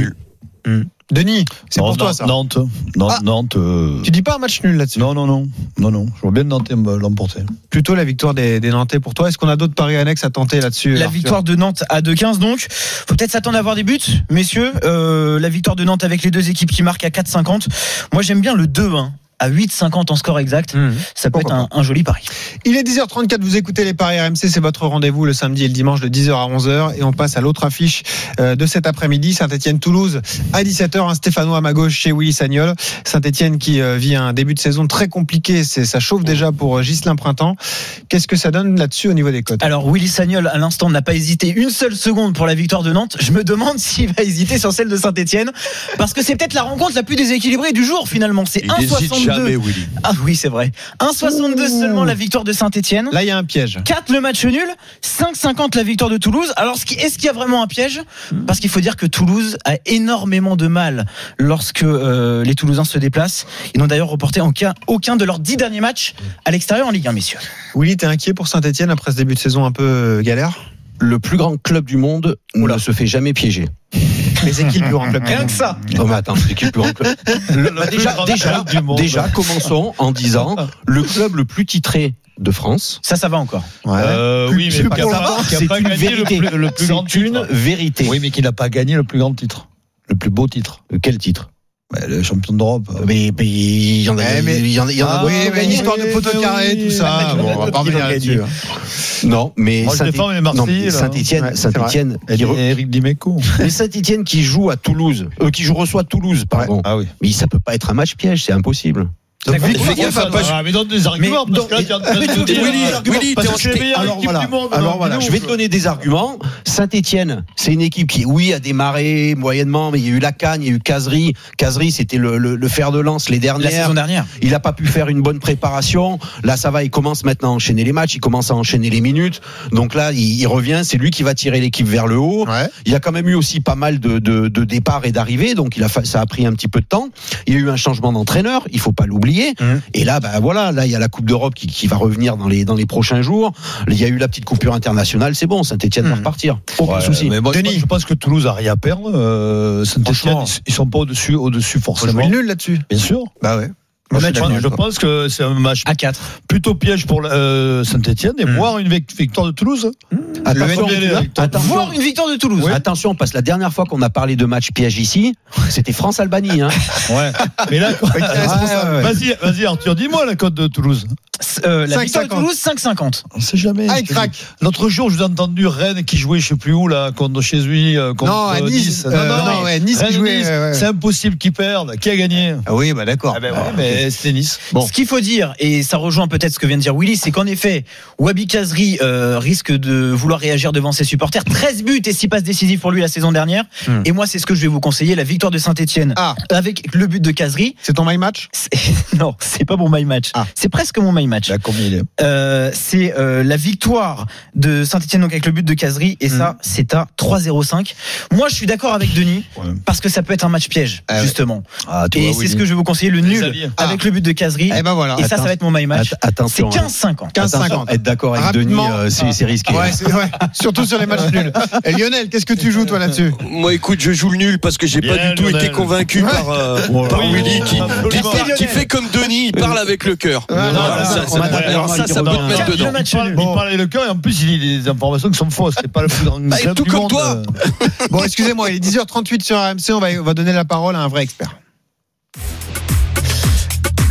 nul. Denis, c'est pour toi Nantes, ça. Nantes, Nantes, Ah. Nantes, euh, Tu dis pas un match nul là-dessus Non, non, non, non, non. Je vois bien Nantes euh, l'emporter. Plutôt la victoire des, des Nantais pour toi. Est-ce qu'on a d'autres paris annexes à tenter là-dessus La Arthur victoire de Nantes à 2,15 donc. Faut peut-être s'attendre à avoir des buts, messieurs. Euh, la victoire de Nantes avec les deux équipes qui marquent à 4,50. Moi j'aime bien le 2-1 à 8,50 en score exact. Mhm. Ça peut Pourquoi être un, un joli pari. Il est 10h34, vous écoutez les Paris RMC, c'est votre rendez-vous le samedi et le dimanche de 10h à 11h et on passe à l'autre affiche euh, de cet après-midi, Saint-Etienne-Toulouse à 17h, un Stéphanois à ma gauche chez Willy Sagnol. Saint-Etienne qui euh, vit un début de saison très compliqué, c'est ça chauffe déjà pour euh, Ghislain Printemps. Qu'est-ce que ça donne là-dessus au niveau des cotes? Alors Willy Sagnol à l'instant n'a pas hésité une seule seconde pour la victoire de Nantes. Je me demande s'il va hésiter sur celle de Saint-Etienne parce que c'est peut-être la rencontre la plus déséquilibrée du jour finalement. C'est Il hésite 1,62 Jamais, Willy. Ah oui, c'est vrai. 1,62 seulement la victoire de Saint-Etienne. Là, il y a un piège. 4 le match nul, 5,50 la victoire de Toulouse. Alors, est-ce qu'il y a vraiment un piège? Parce qu'il faut dire que Toulouse a énormément de mal lorsque euh, les Toulousains se déplacent. Ils n'ont d'ailleurs reporté aucun, aucun de leurs 10 derniers matchs à l'extérieur en Ligue 1, messieurs. Willy, t'es inquiet pour Saint-Etienne après ce début de saison un peu euh, galère? Le plus grand club du monde ne se fait jamais piéger. Mais c'est qui le plus grand club Rien que ça. Oh, mais attends, c'est qui le plus grand club Le- Bah, le plus déjà, grand déjà, club du monde. déjà, commençons en disant le club le plus titré de France. Ça, ça va encore. Ouais. Euh, oui, mais Plus qui a pour pas, une gagné vérité. le plus, le plus grand C'est une titre. vérité. Oui, mais qui n'a pas gagné le plus grand titre. Le plus beau titre. Quel titre? Le champion d'Europe. mais, mais il y en a, Eh, mais- il y en a, il y en a Ah, beaucoup. oui, mais une histoire de poteau oui, carré, tout ça. oui, Bon, on va pas revenir là-dessus. Non, mais Moi, je Saint- défends les non, mais. Saint-Étienne, Saint-Étienne, Eric Dimeco. mais Saint-Étienne qui joue à Toulouse, euh, qui joue reçoit Toulouse, pardon. Ah oui. Mais ça peut pas être un match piège, c'est impossible. Donc, Fais victoire, gaffe à pas Ah, mais donne des arguments, Mais parce que là, tu Willy, Willy, Alors voilà, alors voilà, je vais te donner des arguments. Saint-Etienne, c'est une équipe qui, oui, a démarré moyennement, mais il y a eu la Cannes, il y a eu Casery. Casery, c'était le, le, le fer de lance les La dernières. saison dernière. Il n'a pas pu faire une bonne préparation. Là, ça va. Il commence maintenant à enchaîner les matchs. Il commence à enchaîner les minutes. Donc là, il, il revient. C'est lui qui va tirer l'équipe vers le haut. Ouais. Il y a quand même eu aussi pas mal de, de, de départs et d'arrivées. Donc il a, fa- ça a pris un petit peu de temps. Il y a eu un changement d'entraîneur. Il faut pas l'oublier. Mhm. Et là, bah voilà, là il y a la Coupe d'Europe qui, qui va revenir dans les dans les prochains jours. Il y a eu la petite coupure internationale. C'est bon. Saint-Etienne va Mhm. repartir. Aucun Ouais, souci. Mais Denis. pense- je pense que Toulouse a rien à perdre. Euh, Saint-Etienne, Franchement. ils, ils sont pas au-dessus, au-dessus Faut jouer forcément. le nul là-dessus. Bien sûr. Bah ouais. Je, pense, que c'est un match À 4. plutôt piège pour euh, Saint-Etienne et Mm. voire une vic- victoire de Toulouse. NBL, attention. attention. Voir une victoire de Toulouse. Attention, parce que la dernière fois qu'on a parlé de match piège ici, c'était France-Albanie. Hein. Ouais. Mais là, Ouais, responsable. ouais. vas-y, vas-y, Arthur, dis-moi la cote de Toulouse. Euh, la 5,50. victoire de Toulouse, 5,50. On sait jamais. Ah. L'autre jour, je vous ai entendu Rennes qui jouait, je sais plus où, là, contre chez lui, euh, contre Non, à Nice. Non, Euh, non, non, ouais, Nice. C'est impossible qu'ils perdent. Qui a gagné? Ah oui, bah d'accord. Ah ben ouais, Nice. Bon. Ce qu'il faut dire, et ça rejoint peut-être ce que vient de dire Willy, c'est qu'en effet, Wabi Kazri euh, risque de vouloir réagir devant ses supporters. 13 buts et 6 passes décisives pour lui la saison dernière. Hmm. Et moi, c'est ce que je vais vous conseiller, la victoire de Saint-Etienne Ah. avec le but de Kazri. C'est ton my match? Non, c'est pas mon my match. Ah. C'est presque mon my match. Est Euh, c'est euh, la victoire de Saint-Etienne donc avec le but de Kazri et ça c'est à 3-0-5. Moi je suis d'accord avec Denis Ouais. parce que ça peut être un match piège Ah ouais. justement. Ah, Et c'est ce que je vais vous conseiller le nul. Avec le but de Kazri Eh ben voilà. et ça ça va être mon my match. Attention. C'est hein. 15-50. 15-50. Attention, être d'accord avec Denis, euh, c'est risqué. Surtout sur les matchs nuls. Et Lionel, qu'est-ce que tu joues toi là-dessus Moi, écoute, je joue le nul parce que j'ai pas du tout été convaincu par, euh, Willy qui, fait comme Denis, il parle avec le cœur. Alors ça, ça peut te mettre dedans. Il parle, avec le cœur et en plus il dit des informations qui sont fausses. C'est pas le plus grand Bah, tout comme toi. euh. Bon, excusez-moi, il est 10h38 sur va, on va donner la parole à un vrai expert.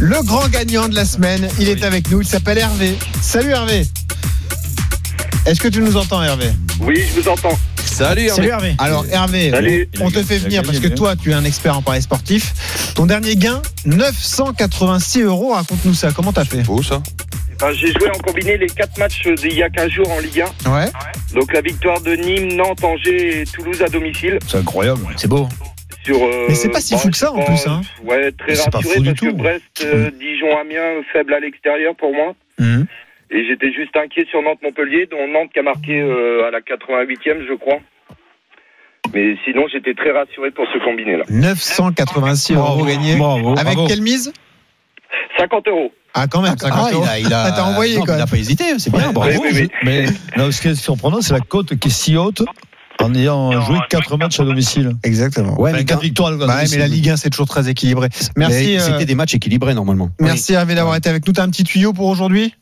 Le grand gagnant de la semaine, il est avec nous, il s'appelle Hervé. Salut Hervé. Est-ce que tu nous entends Hervé Oui, je vous entends. Salut, Salut Hervé. Hervé. Alors Hervé, Salut. on te fait venir parce que toi tu es un expert en paris sportif. Ton dernier gain, 986 euros, raconte-nous ça, comment t'as fait Beau ça. Ben, J'ai joué en combiné les quatre matchs d'il y a 15 jours en Ligue 1. Ouais. Donc la victoire de Nîmes, Nantes, Angers et Toulouse à domicile. C'est incroyable. C'est beau. Sur, euh, Mais c'est pas si fou que ça, en plus, hein. Ouais, très C'est pas rassuré fou du parce que tout. Brest, euh, Dijon, Amiens, faible à l'extérieur pour moi. Mhm. Et j'étais juste inquiet sur Nantes-Montpellier, dont Nantes qui a marqué euh, à la 88e, je crois. Mais sinon, j'étais très rassuré pour ce combiné-là. 986 euros gagnés. Bravo. Avec bravo. quelle mise? 50 euros. Ah quand même, 50 Ah, euros. il a, il a, Ah, t'as envoyé, non, quand Il a pas hésité, c'est bien, bravo. Oui, oui, oui. Mais là, ce qui est surprenant, c'est la cote qui est si haute en ayant joué 4 matchs à domicile. Exactement. Ouais, Enfin, mais, quatre quand- victoires à Bah mais la Ligue 1 c'est toujours très équilibré. Merci, euh, c'était des matchs équilibrés normalement. merci Hervé d'avoir été avec nous. T'as un petit tuyau pour aujourd'hui?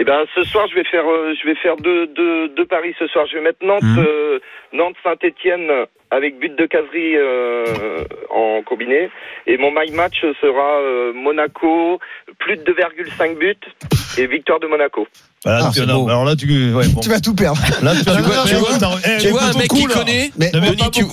Eh ben, ce soir, je vais faire, euh, je vais faire deux, deux, deux paris ce soir. Je vais mettre Nantes, Mhm. euh, Nantes Saint-Étienne avec but de caserie euh, en combiné. Et mon my match sera euh, Monaco, plus de 2,5 buts et victoire de Monaco. Voilà, Ah, tu- c'est non, alors là, tu, ouais, bon. Tu vas tout perdre. Là, tu vas Tu vois, tu vois, T'as- eh, Tu vois un mec qui là. connaît, Mais Denis, pas tu,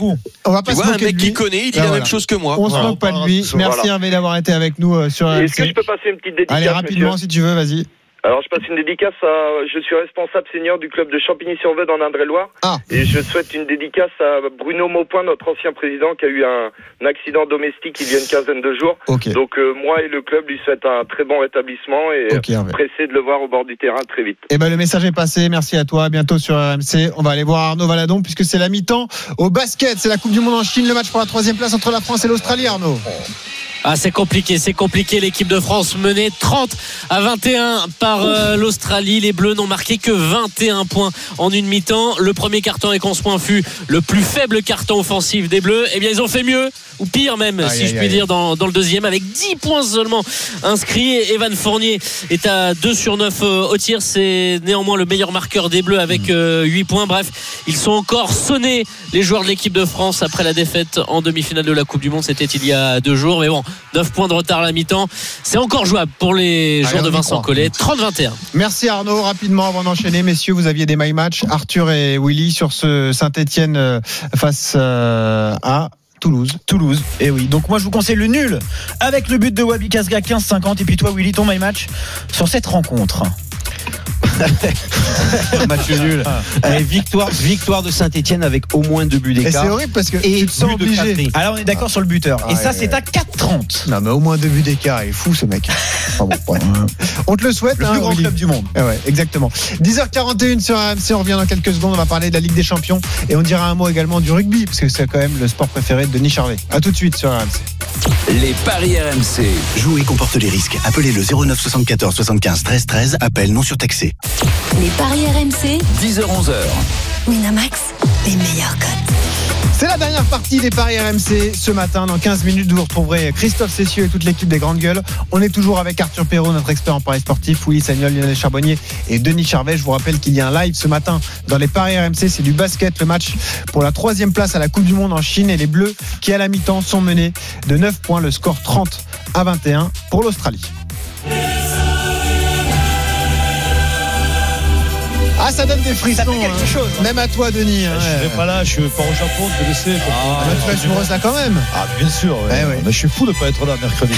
on va tu pas se vois un mec de qui lui. connaît, il dit Ah, la voilà. même chose que moi. On se moque pas de lui. Merci Voilà. Hervé d'avoir été avec nous euh, sur Est-ce que RMC. je peux passer une petite dédicace Allez rapidement si tu veux, vas-y. Alors, je passe une dédicace à. Je suis responsable senior du club de Champigny-sur-Veuve en Indre-et-Loire. Ah. Et je souhaite une dédicace à Bruno Maupoint, notre ancien président, qui a eu un, un accident domestique il y a une quinzaine de jours. Ok. Donc, euh, moi et le club lui souhaitent un très bon rétablissement et Ok, Hervé. pressé de le voir au bord du terrain très vite. Eh ben, le message est passé. Merci à toi. À bientôt sur RMC. On va aller voir Arnaud Valadon puisque c'est la mi-temps au basket. C'est la Coupe du Monde en Chine. Le match pour la troisième place entre la France et l'Australie, Arnaud. Ah, c'est compliqué, c'est compliqué. L'équipe de France menée 30 à 21 par euh, l'Australie. Les Bleus n'ont marqué que 21 points en une mi-temps. Le premier carton avec 11 points fut le plus faible carton offensif des Bleus. Eh bien, ils ont fait mieux, ou pire même, si je puis dire, dans, le deuxième, avec 10 points seulement inscrits. Evan Fournier est à 2 sur 9 euh, au tir. C'est néanmoins le meilleur marqueur des Bleus avec euh, 8 points. Bref, ils sont encore sonnés, les joueurs de l'équipe de France, après la défaite en demi-finale de la Coupe du Monde. C'était il y a deux jours. Mais bon, 9 points de retard à la mi-temps. C'est encore jouable pour les joueurs de Vincent Collet. Merci Arnaud. Rapidement, avant d'enchaîner, messieurs, vous aviez des my match Arthur et Willy sur ce Saint-Etienne euh, face euh, à Toulouse. Toulouse. Et eh oui. Donc moi je vous conseille le nul avec le but de Wabi Kasga 15-50 et puis toi Willy ton my match sur cette rencontre. Match nul. Allez, victoire, victoire de Saint-Etienne avec au moins deux buts Et d'écart. c'est horrible parce que Et tu te sens obligé. Alors on est d'accord sur le buteur. Ah et ça ouais, c'est à 4-30. Non, mais au moins deux buts d'écart. Il est fou ce mec. Enfin bon, ouais. On te le souhaite. Le hein, plus grand Willy. club du monde. Eh ouais, exactement. 10h41 sur AMC, on revient dans quelques secondes, on va parler de la Ligue des Champions et on dira un mot également du rugby parce que c'est quand même le sport préféré de Denis Charvet. À tout de suite sur AMC. Les paris RMC. Jouer comporte les risques. Appelez le 09 74 75 13 13. Appel non surtaxé. Les paris RMC, 10h-11h. Winamax, les meilleurs cotes. C'est la dernière partie des paris RMC ce matin. Dans 15 minutes, vous retrouverez Christophe Cessieux et toute l'équipe des Grandes Gueules. On est toujours avec Arthur Perrault, notre expert en paris sportif, Willy Sagnol, Lionel Charbonnier et Denis Charvet. Je vous rappelle qu'il y a un live ce matin dans les paris RMC. C'est du basket, le match pour la troisième place à la Coupe du Monde en Chine. Et les Bleus, qui à la mi-temps sont menés de 9 points, le score 30 à 21 pour l'Australie. Ah, ça donne des frissons. Ça fait quelque hein. chose, hein. Même à toi, Denis. hein, Je ouais. serai pas là, je pars au Japon, je vais laisser. Ah, tu restes sur ça quand même. Ah, bien sûr. ouais. Eh ouais. Mais je suis fou de pas être là mercredi.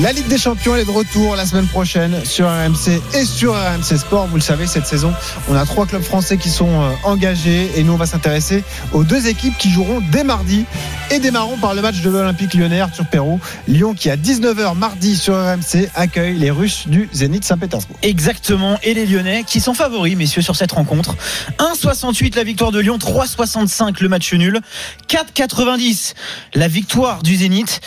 La Ligue des Champions elle est de retour la semaine prochaine sur RMC et sur RMC Sport. Vous le savez, cette saison, on a trois clubs français qui sont euh, engagés et nous on va s'intéresser aux deux équipes qui joueront dès mardi et démarrons par le match de l'Olympique lyonnais Arthur Perrault. Lyon qui à 19h mardi sur RMC accueille les Russes du Zénith Saint-Pétersbourg. Exactement. Et les Lyonnais qui sont favoris, messieurs, sur cette rencontre. 1,68 la victoire de Lyon, 3,65 le match nul, 4,90 la victoire du Zénith.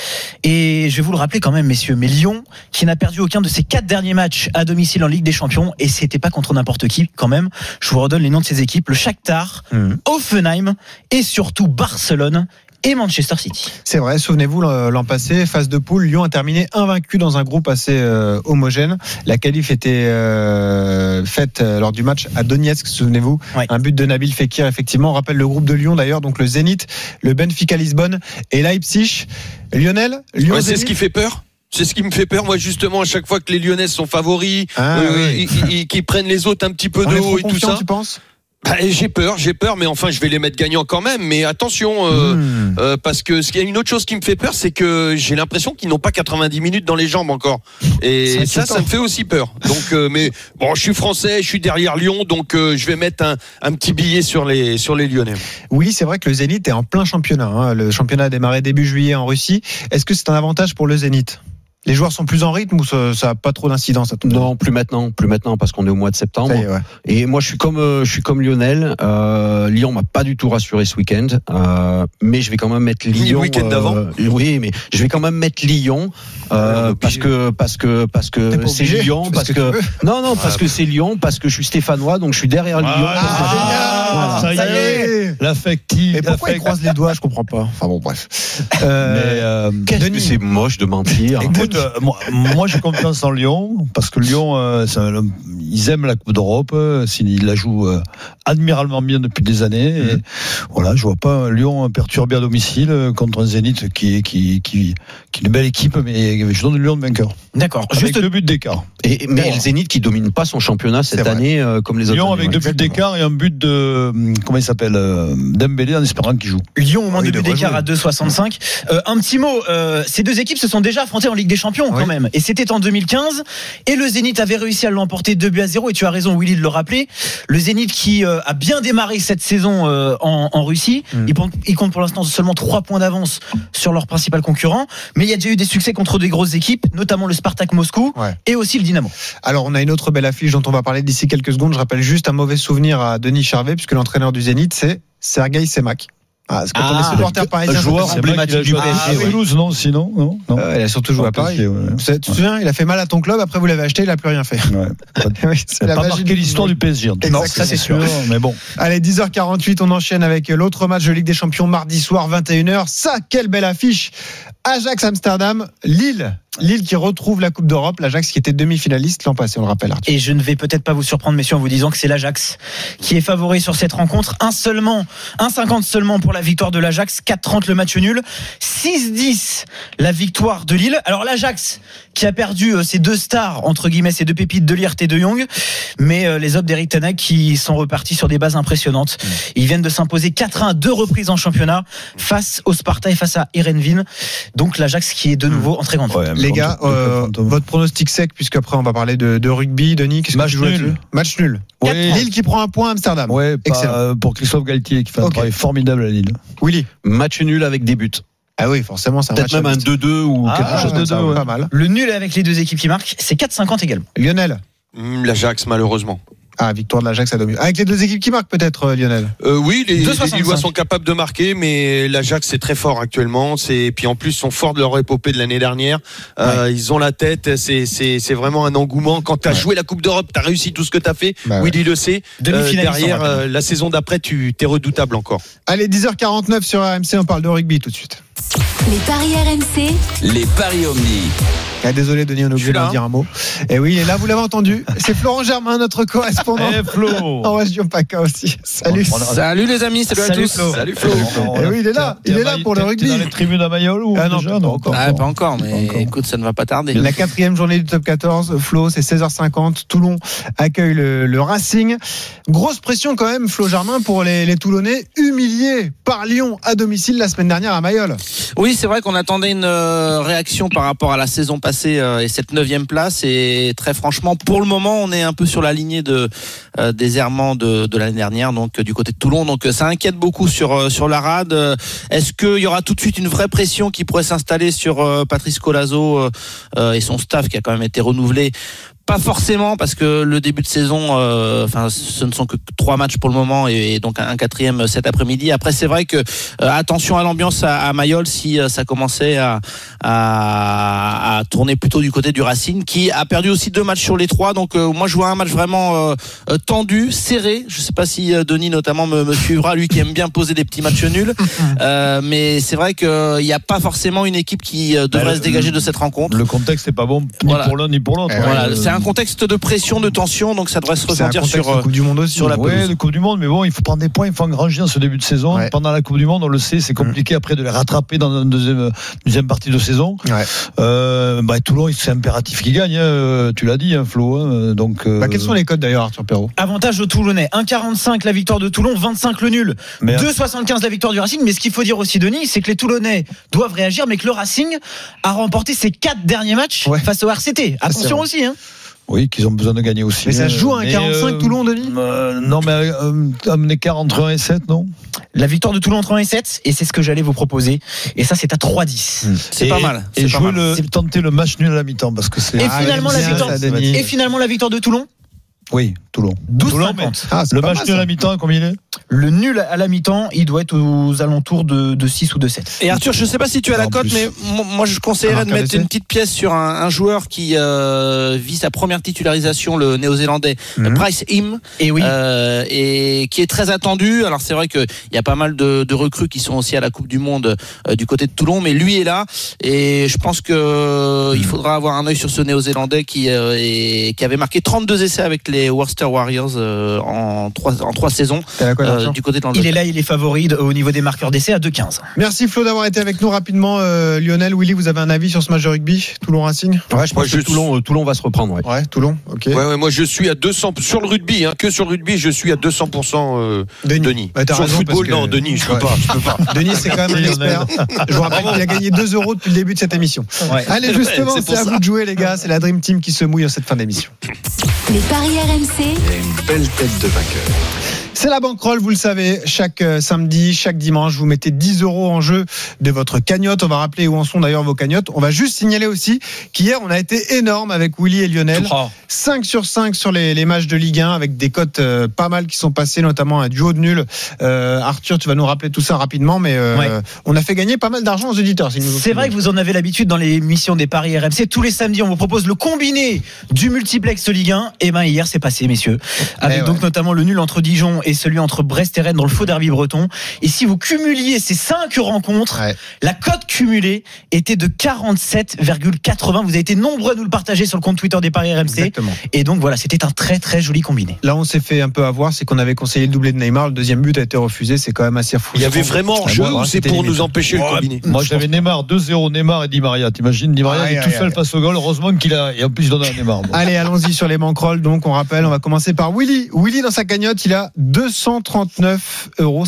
Et je vais vous le rappeler quand même, messieurs, mais Lyon qui n'a perdu aucun de ses quatre derniers matchs à domicile en Ligue des Champions et c'était pas contre n'importe qui quand même. Je vous redonne les noms de ces équipes le Shakhtar, Offenheim et surtout Barcelone et Manchester City. C'est vrai, souvenez-vous, l'an passé, phase de poule, Lyon a terminé invaincu dans un groupe assez euh, homogène. La qualif était euh, faite euh, lors du match à Donetsk, souvenez-vous. Ouais. Un but de Nabil Fekir, effectivement. On rappelle le groupe de Lyon d'ailleurs, donc le Zénith, le Benfica Lisbonne et Leipzig. Lionel Lyon Ouais, c'est ce qui fait peur. C'est ce qui me fait peur, moi, justement, à chaque fois que les Lyonnais sont favoris, Ah, euh, oui. ils- ils- qu'ils prennent les autres un petit peu de haut et tout ça. tu penses? Bah, j'ai peur, j'ai peur, mais enfin, je vais les mettre gagnants quand même. Mais attention, euh, Hmm. euh, parce que ce qu'il y a une autre chose qui me fait peur, c'est que j'ai l'impression qu'ils n'ont pas 90 minutes dans les jambes encore. Et ça, ça me fait aussi peur. Donc, euh, mais bon, je suis français, je suis derrière Lyon, donc euh, je vais mettre un, un petit billet sur les sur les Lyonnais. Oui, c'est vrai que le Zénith est en plein championnat. hein. Le championnat a démarré début juillet en Russie. Est-ce que c'est un avantage pour le Zénith? Les joueurs sont plus en rythme ou ça n'a pas trop d'incidence à avis? Non, plus maintenant, plus maintenant parce qu'on est au mois de septembre. Est, ouais. Et moi, je suis comme, euh, je suis comme Lionel. Euh, Lyon m'a pas du tout rassuré ce week-end, euh, mais je vais quand même mettre Lyon. le week-end d'avant? Oui, mais je vais quand même mettre Lyon euh, Ouais, parce que parce que parce que c'est Lyon, parce parce que non non parce que c'est Lyon, parce que je suis stéphanois, donc je suis derrière Lyon. Ah, ça y est. L'affectif. Mais pourquoi ils l'affect- croisent les doigts? Je comprends pas. Enfin bon, bref. Mais, Euh, euh, Qu'est-ce que Denis. c'est moche de mentir. Écoute, euh, moi, moi, j'ai confiance en Lyon parce que Lyon, euh, ils aiment la Coupe d'Europe. euh, Ils la jouent euh, admiralement bien depuis des années. Et voilà, je vois pas Lyon perturber à domicile euh, contre un Zénith qui, qui, qui, qui est une belle équipe, mais je donne Lyon de vainqueur. D'accord. Avec Juste deux buts d'écart. Et, mais le Zénith qui domine pas son championnat cette année euh, comme les autres. Lyon années, avec ouais. deux buts d'écart et un but de hum, comment il s'appelle euh, Dembélé en espérant qu'il joue. Lyon au moins buts devrait d'écart à 2,65. Euh, un petit mot, euh, ces deux équipes se sont déjà affrontées en Ligue des Champions quand même. Et c'était en 2015. Et le Zénith avait réussi à l'emporter 2 buts à 0. Et tu as raison, Willy, de le rappeler. Le Zénith qui euh, a bien démarré cette saison euh, en, en Russie. Mm. Il, compte, il compte pour l'instant seulement 3 points d'avance sur leur principal concurrent. Mais il y a déjà eu des succès contre des grosses équipes, notamment le Spartak Moscou Ouais. et aussi le Dynamo. Alors, on a une autre belle affiche dont on va parler d'ici quelques secondes. Je rappelle juste un mauvais souvenir à Denis Charvet, puisque l'entraîneur du Zénith, c'est Sergei Semak. Ah, quand on est supporter parisien, joueur emblématique du Ah, PSG. oui. Toulouse, non Sinon, non, non. Euh, il a surtout joué à Paris. PSG, ouais. Tu te souviens, il a fait mal à ton club, après vous l'avez acheté, il a plus rien fait. Ouais. Oui, c'est la n'a pas magie marqué du l'histoire du PSG. en tout cas. Exactement. ça c'est sûr. Mais bon, Allez, 10h48, on enchaîne avec l'autre match de Ligue des Champions mardi soir, 21h. Ça, quelle belle affiche Ajax Amsterdam, Lille. Lille qui retrouve la Coupe d'Europe, l'Ajax qui était demi-finaliste l'an passé, on le rappelle. Arthur. Et je ne vais peut-être pas vous surprendre, messieurs, en vous disant que c'est l'Ajax qui est favori sur cette rencontre. Un seulement, 1,50 seulement pour la victoire de l'Ajax, 4,30 le match nul, 6-10 la victoire de Lille. Alors l'Ajax qui a perdu euh, ses deux stars, entre guillemets, ses deux pépites de Liert et de Jong, mais euh, les hommes d'Eric Tanak qui sont repartis sur des bases impressionnantes. Ils viennent de s'imposer 4-1 à deux reprises en championnat face au Sparta et face à Erenvin. Donc l'Ajax qui est de nouveau en très grande forme. Ouais, Les gars, euh, votre pronostic sec, puisque après on va parler de, de rugby. Denis, qu'est-ce que Match tu joues nul. Match nul. Oui. Lille qui prend un point à Amsterdam. Ouais, pas, Excellent. euh, pour Christophe Galtier qui fait un travail formidable à Lille. Willy. Match nul avec des buts. Ah oui, forcément, c'est un Peut-être même un but. 2-2 ou Ah, quelque chose de ça. ouais. Pas mal. Le nul avec les deux équipes qui marquent, c'est 4,50 également. Lionel. Hum, L'Ajax, malheureusement. Ah, victoire de l'Ajax à domicile. Avec les deux équipes qui marquent peut-être, euh, Lionel. Euh, oui, les, les 2,65. Lillois sont capables de marquer, mais l'Ajax c'est très fort actuellement. C'est puis en plus ils sont forts de leur épopée de l'année dernière. Euh, Ils ont la tête. C'est c'est c'est vraiment un engouement. Quand tu as joué la Coupe d'Europe, tu as réussi tout ce que tu as fait. Bah ouais. Willy le sait. Euh, derrière euh, la saison d'après, tu t'es redoutable encore. Allez, 10h49 sur RMC, on parle de rugby tout de suite. Les paris RMC, Les paris Omni. Ah, désolé, Denis, on est obligé Je suis là, d'en dire un mot. Et oui, il est là, vous l'avez entendu. C'est Florent Germain, notre correspondant Eh Flo en région PACA aussi. Salut. A- Salut les amis, salut, Salut à tous. Flo. Salut Flo. a- Eh oui, il est là, il est là pour le rugby. Dans les tribunes à Mayol ou Ah non, déjà pas non encore. Ah, pas encore, Pas mais encore. écoute, ça ne va pas tarder. La quatrième journée du top 14, Flo, c'est 16h50. Toulon accueille le, le Racing. Grosse pression quand même, Flo Germain, pour les, les Toulonnais, humiliés par Lyon à domicile la semaine dernière à Mayol. Oui, c'est vrai qu'on attendait une euh, réaction par rapport à la saison passée euh, et cette neuvième place. Et très franchement, pour le moment, on est un peu sur la lignée de euh, des errements de, de l'année dernière, donc du côté de Toulon. Donc ça inquiète beaucoup sur sur la rade. Est-ce qu'il y aura tout de suite une vraie pression qui pourrait s'installer sur Patrice Colazo et son staff qui a quand même été renouvelé pas forcément parce que le début de saison, euh, enfin, ce ne sont que trois matchs pour le moment et, donc un, un quatrième cet après-midi. Après, c'est vrai que euh, attention à l'ambiance à, à Mayol si euh, ça commençait à, à, à tourner plutôt du côté du Racing, qui a perdu aussi deux matchs sur les trois. Donc euh, moi, je vois un match vraiment euh, tendu, serré. Je sais pas si Denis notamment me, me suivra, lui qui aime bien poser des petits matchs nuls. Euh, mais c'est vrai qu'il n'y a pas forcément une équipe qui devrait Bah, se dégager de cette rencontre. Le contexte n'est pas bon ni Voilà. pour l'un ni pour l'autre. Eh ouais, c'est un contexte de pression, de tension, donc ça devrait se ressentir sur. euh, Coupe du Monde aussi. sur la Ouais, pelouse. le Coupe du Monde, mais bon, il faut prendre des points, il faut engranger en ce début de saison. Ouais. Pendant la Coupe du Monde, on le sait, c'est compliqué après de les rattraper dans une deuxième, deuxième partie de saison. Ouais. Euh, bah, Toulon, c'est impératif qu'il gagne, hein, tu l'as dit, hein, Flo. hein, donc, euh, Bah, quels sont les codes d'ailleurs, Arthur Perrault? Avantage aux Toulonnais. 1,45 la victoire de Toulon, 25 le nul. mais- 2,75 la victoire du Racing. Mais ce qu'il faut dire aussi, Denis, c'est que les Toulonnais doivent réagir, mais que le Racing a remporté ses quatre derniers matchs Ouais. face au RCT. Attention vrai. aussi. Hein. Oui, qu'ils ont besoin de gagner aussi. Mais ça se joue à un Mais, 45 euh, Toulon, Denis euh, Non, mais euh, un écart entre 1 et 7, non? La victoire de Toulon entre 1 et 7, et c'est ce que j'allais vous proposer. Et ça, c'est à 3,10. C'est Et- pas mal. Et c'est pas mal. le, tenter le match nul à la mi-temps, parce que c'est. Et Ah, finalement, la victoire, et finalement, la victoire de Toulon, Oui, Toulon. 12,50. Ah, c'est Le match nul à la mi-temps, combien il est? Le nul à la mi-temps, il doit être aux alentours de, de 6 ou de 7. Et Arthur, je sais pas si tu as la cote, mais mo- moi je conseillerais de mettre une petite pièce sur un, un joueur qui euh, vit sa première titularisation, le néo-zélandais Mhm. Bryce Im, Et oui. euh, et qui est très attendu. Alors c'est vrai qu'il y a pas mal de, de recrues qui sont aussi à la Coupe du Monde euh, du côté de Toulon, mais lui est là, et je pense que euh, il faudra avoir un œil sur ce néo-zélandais qui, euh, est- qui avait marqué 32 essais avec les les Worcester Warriors euh, en trois en trois saisons euh, du côté de Il est là, il est favori de- au niveau des marqueurs d'essai à 2,15. Merci Flo d'avoir été avec nous rapidement. Euh, Lionel, Willy, vous avez un avis sur ce match de rugby Toulon Racing? Ouais, je Moi, pense que je- Toulon, euh, Toulon va se reprendre. Ouais. Ouais, Toulon, ok. Ouais, ouais, moi je suis à 200 sur le rugby, hein, que sur le rugby, je suis à 200% euh, Denis. Denis. Sur le football, que- non, Denis, je peux Ouais. pas, je peux pas. Denis, c'est quand même un expert. Je vous rappelle qu'il a gagné 2 euros depuis le début de cette émission. Ouais. Allez, justement, C'est à ça. vous de jouer, les gars. C'est la Dream Team qui se mouille en cette fin d'émission. Les paris RMC. Il a une belle tête de vainqueur. C'est la banquerolle, vous le savez. Chaque euh, samedi, chaque dimanche, vous mettez 10 euros en jeu de votre cagnotte. On va rappeler où en sont d'ailleurs vos cagnottes. On va juste signaler aussi qu'hier, on a été énorme avec Willy et Lionel. Oh. 5 sur 5 sur les, les matchs de Ligue 1 avec des cotes euh, pas mal qui sont passées, notamment un duo de nul. Euh, Arthur, tu vas nous rappeler tout ça rapidement, mais euh, Ouais. on a fait gagner pas mal d'argent aux auditeurs. si C'est vrai que vous en avez l'habitude dans les émissions des paris RMC. Tous les samedis, on vous propose le combiné du multiplex Ligue 1. Et ben hier, c'est passé, messieurs. Avec Eh donc notamment le nul entre Dijon et celui entre Brest et Rennes dans le faux derby breton. Et si vous cumuliez ces cinq rencontres, Ouais. la cote cumulée était de 47,80. Vous avez été nombreux à nous le partager sur le compte Twitter des paris RMC. Exactement. Et donc voilà, c'était un très très joli combiné. Là, on s'est fait un peu avoir, c'est qu'on avait conseillé le doublé de Neymar. Le deuxième but a été refusé. C'est quand même assez fou. Il y avait vraiment jeu ou c'est pour nous empêcher le combiné Moi, j'avais Neymar 2-0, Neymar et Di Maria. T'imagines, Di Maria il est tout seul face au goal. Heureusement qu'il a, et en plus, il donne à Neymar. Bon. Allez, allons-y sur les banquerolles. Donc, on rappelle, on va commencer par Willy. Willy, dans sa cagnotte, il a 239,50 euros.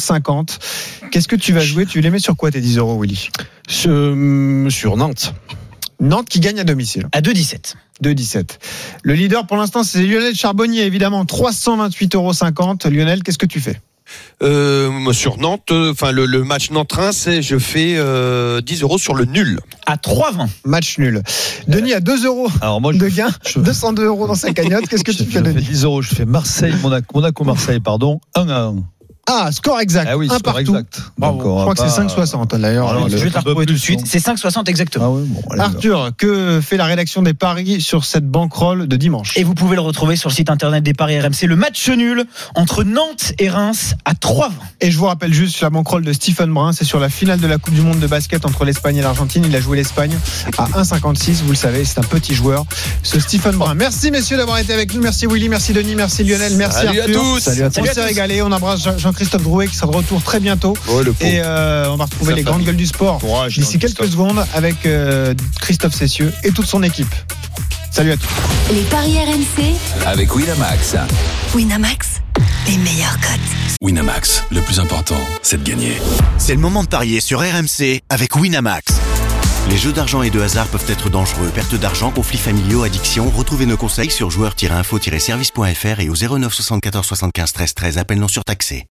Qu'est-ce que tu vas jouer? Tu les mets sur quoi tes 10 euros, Willy? Sur, hum, sur Nantes. Nantes qui gagne à domicile. À 2,17. 2,17. Le leader pour l'instant, c'est Lionel Charbonnier, évidemment. 328,50 euros. Lionel, qu'est-ce que tu fais? Euh, sur Nantes, euh, enfin le, le match Nantes-Reims, c'est- je fais euh, 10 euros sur le nul. À 3,20. Match nul. Denis a 2 euros Alors, moi, je, de gain, je- 202 euros dans sa cagnotte. Qu'est-ce que je- tu fais, je fais Denis? 10 euros. Je fais Marseille, Monaco, Monaco, Marseille, pardon. 1 à 1. Ah, score exact. Ah oui, un score partout. exact. Bravo. Donc, on Je crois que c'est pas- 5,60 d'ailleurs. Alors, je vais te retrouver tout de suite. C'est 5,60 exactement. Ah oui, bon, allez, Arthur, que fait la rédaction des paris sur cette banquerolle de dimanche? Et vous pouvez le retrouver sur le site internet des Paris RMC. Le match nul entre Nantes et Reims à 3,20. Et je vous rappelle juste la banquerolle de Stephen Brun, c'est sur la finale de la Coupe du Monde de basket entre l'Espagne et l'Argentine. Il a joué l'Espagne à 1,56. Vous le savez, c'est un petit joueur. Ce Stephen Brun. Merci messieurs d'avoir été avec nous. Merci Willy, merci Denis, merci Lionel, merci Salut à Arthur. tous. Salut à tous. Salut à On s'est régalé. On embrasse Jean- Jean-Christophe Drouet qui sera de retour très bientôt. Oh. Et euh, on va retrouver les grandes gueules du sport Courage, d'ici quelques secondes avec euh, Christophe Cessieux et toute son équipe. Salut à tous. Les paris RMC. Avec Winamax. Winamax. Les meilleurs cotes. Winamax, le plus important, c'est de gagner. C'est le moment de parier sur RMC avec Winamax. Les jeux d'argent et de hasard peuvent être dangereux. Perte d'argent, conflits familiaux, addiction. Retrouvez nos conseils sur joueurs-info-service.fr et au 09 74 75 13 13. Appel non surtaxé.